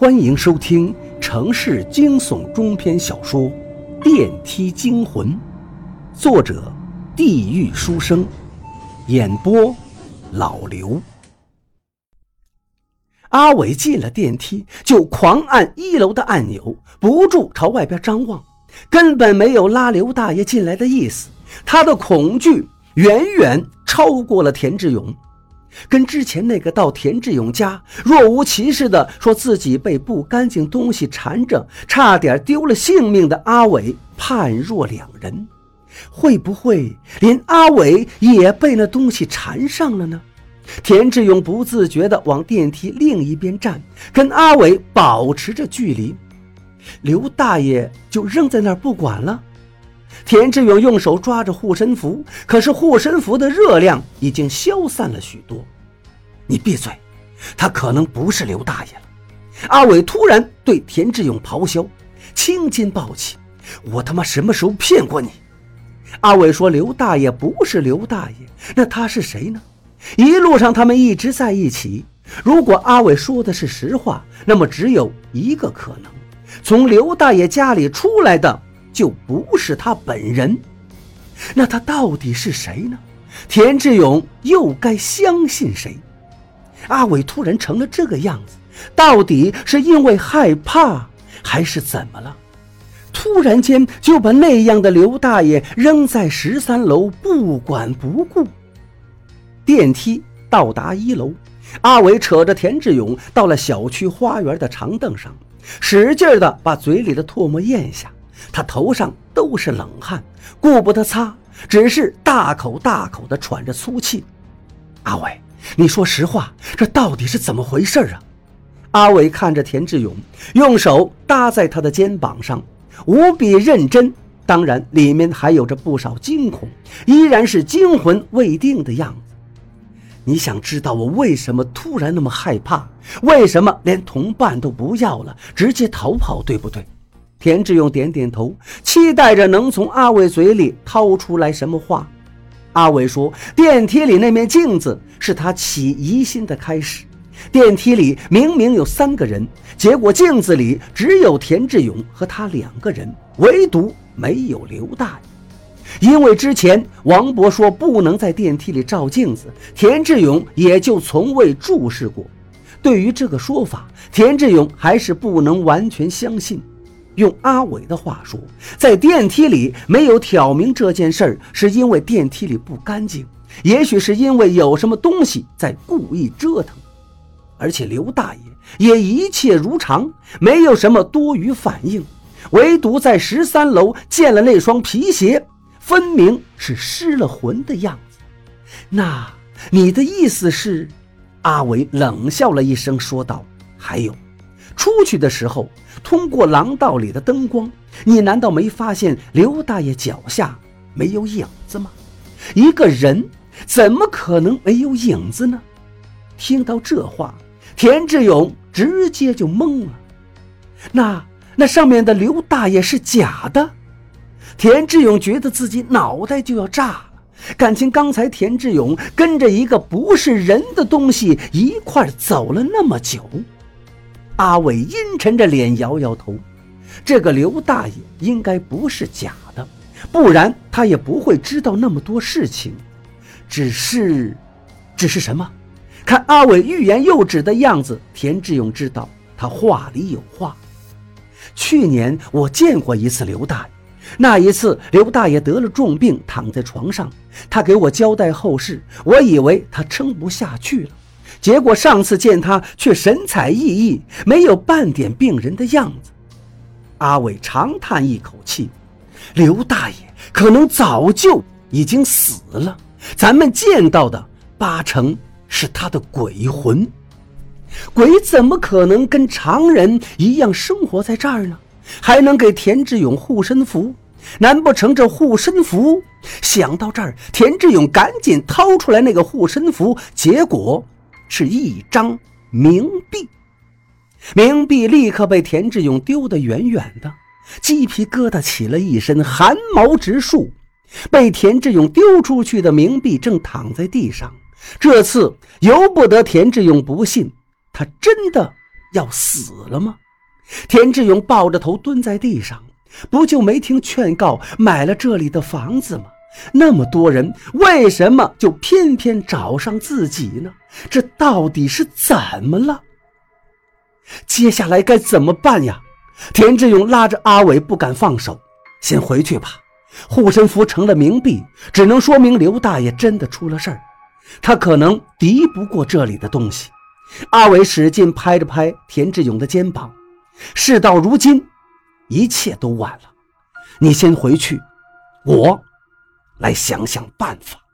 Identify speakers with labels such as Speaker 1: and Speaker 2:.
Speaker 1: 欢迎收听城市惊悚中篇小说《电梯惊魂》，作者：地狱书生，演播：老刘。阿伟进了电梯就狂按一楼的按钮，不住朝外边张望，根本没有拉刘大爷进来的意思。他的恐惧远远超过了田志勇。跟之前那个到田志勇家若无其事的说自己被不干净东西缠着，差点丢了性命的阿伟判若两人。会不会连阿伟也被那东西缠上了呢？田志勇不自觉地往电梯另一边站，跟阿伟保持着距离。刘大爷就扔在那儿不管了。田志勇用手抓着护身符，可是护身符的热量已经消散了许多。你闭嘴！他可能不是刘大爷了。阿伟突然对田志勇咆哮，青筋暴起：“我他妈什么时候骗过你？”阿伟说：“刘大爷不是刘大爷，那他是谁呢？”一路上他们一直在一起。如果阿伟说的是实话，那么只有一个可能：从刘大爷家里出来的。就不是他本人，那他到底是谁呢？田志勇又该相信谁？阿伟突然成了这个样子，到底是因为害怕，还是怎么了？突然间就把那样的刘大爷扔在十三楼，不管不顾。电梯到达一楼，阿伟扯着田志勇到了小区花园的长凳上，使劲的把嘴里的唾沫咽下。他头上都是冷汗，顾不得擦，只是大口大口地喘着粗气。阿伟，你说实话，这到底是怎么回事啊？阿伟看着田志勇，用手搭在他的肩膀上，无比认真，当然里面还有着不少惊恐，依然是惊魂未定的样子。你想知道我为什么突然那么害怕？为什么连同伴都不要了，直接逃跑，对不对？田志勇点点头，期待着能从阿伟嘴里掏出来什么话。阿伟说：“电梯里那面镜子是他起疑心的开始。电梯里明明有三个人，结果镜子里只有田志勇和他两个人，唯独没有刘大爷。因为之前王博说不能在电梯里照镜子，田志勇也就从未注视过。对于这个说法，田志勇还是不能完全相信。”用阿伟的话说，在电梯里没有挑明这件事儿，是因为电梯里不干净，也许是因为有什么东西在故意折腾。而且刘大爷也一切如常，没有什么多余反应，唯独在十三楼见了那双皮鞋，分明是失了魂的样子。那你的意思是？阿伟冷笑了一声，说道：“还有。”出去的时候，通过廊道里的灯光，你难道没发现刘大爷脚下没有影子吗？一个人怎么可能没有影子呢？听到这话，田志勇直接就懵了。那那上面的刘大爷是假的？田志勇觉得自己脑袋就要炸了。感情刚才田志勇跟着一个不是人的东西一块走了那么久。阿伟阴沉着脸摇摇头，这个刘大爷应该不是假的，不然他也不会知道那么多事情。只是，只是什么？看阿伟欲言又止的样子，田志勇知道他话里有话。去年我见过一次刘大爷，那一次刘大爷得了重病，躺在床上，他给我交代后事，我以为他撑不下去了。结果上次见他却神采奕奕，没有半点病人的样子。阿伟长叹一口气：“刘大爷可能早就已经死了，咱们见到的八成是他的鬼魂。鬼怎么可能跟常人一样生活在这儿呢？还能给田志勇护身符？难不成这护身符？”想到这儿，田志勇赶紧掏出来那个护身符，结果。是一张冥币，冥币立刻被田志勇丢得远远的，鸡皮疙瘩起了一身，汗毛直竖。被田志勇丢出去的冥币正躺在地上，这次由不得田志勇不信，他真的要死了吗？田志勇抱着头蹲在地上，不就没听劝告买了这里的房子吗？那么多人，为什么就偏偏找上自己呢？这到底是怎么了？接下来该怎么办呀？田志勇拉着阿伟不敢放手，先回去吧。护身符成了冥币，只能说明刘大爷真的出了事儿，他可能敌不过这里的东西。阿伟使劲拍着拍田志勇的肩膀，事到如今，一切都晚了。你先回去，我来想想办法。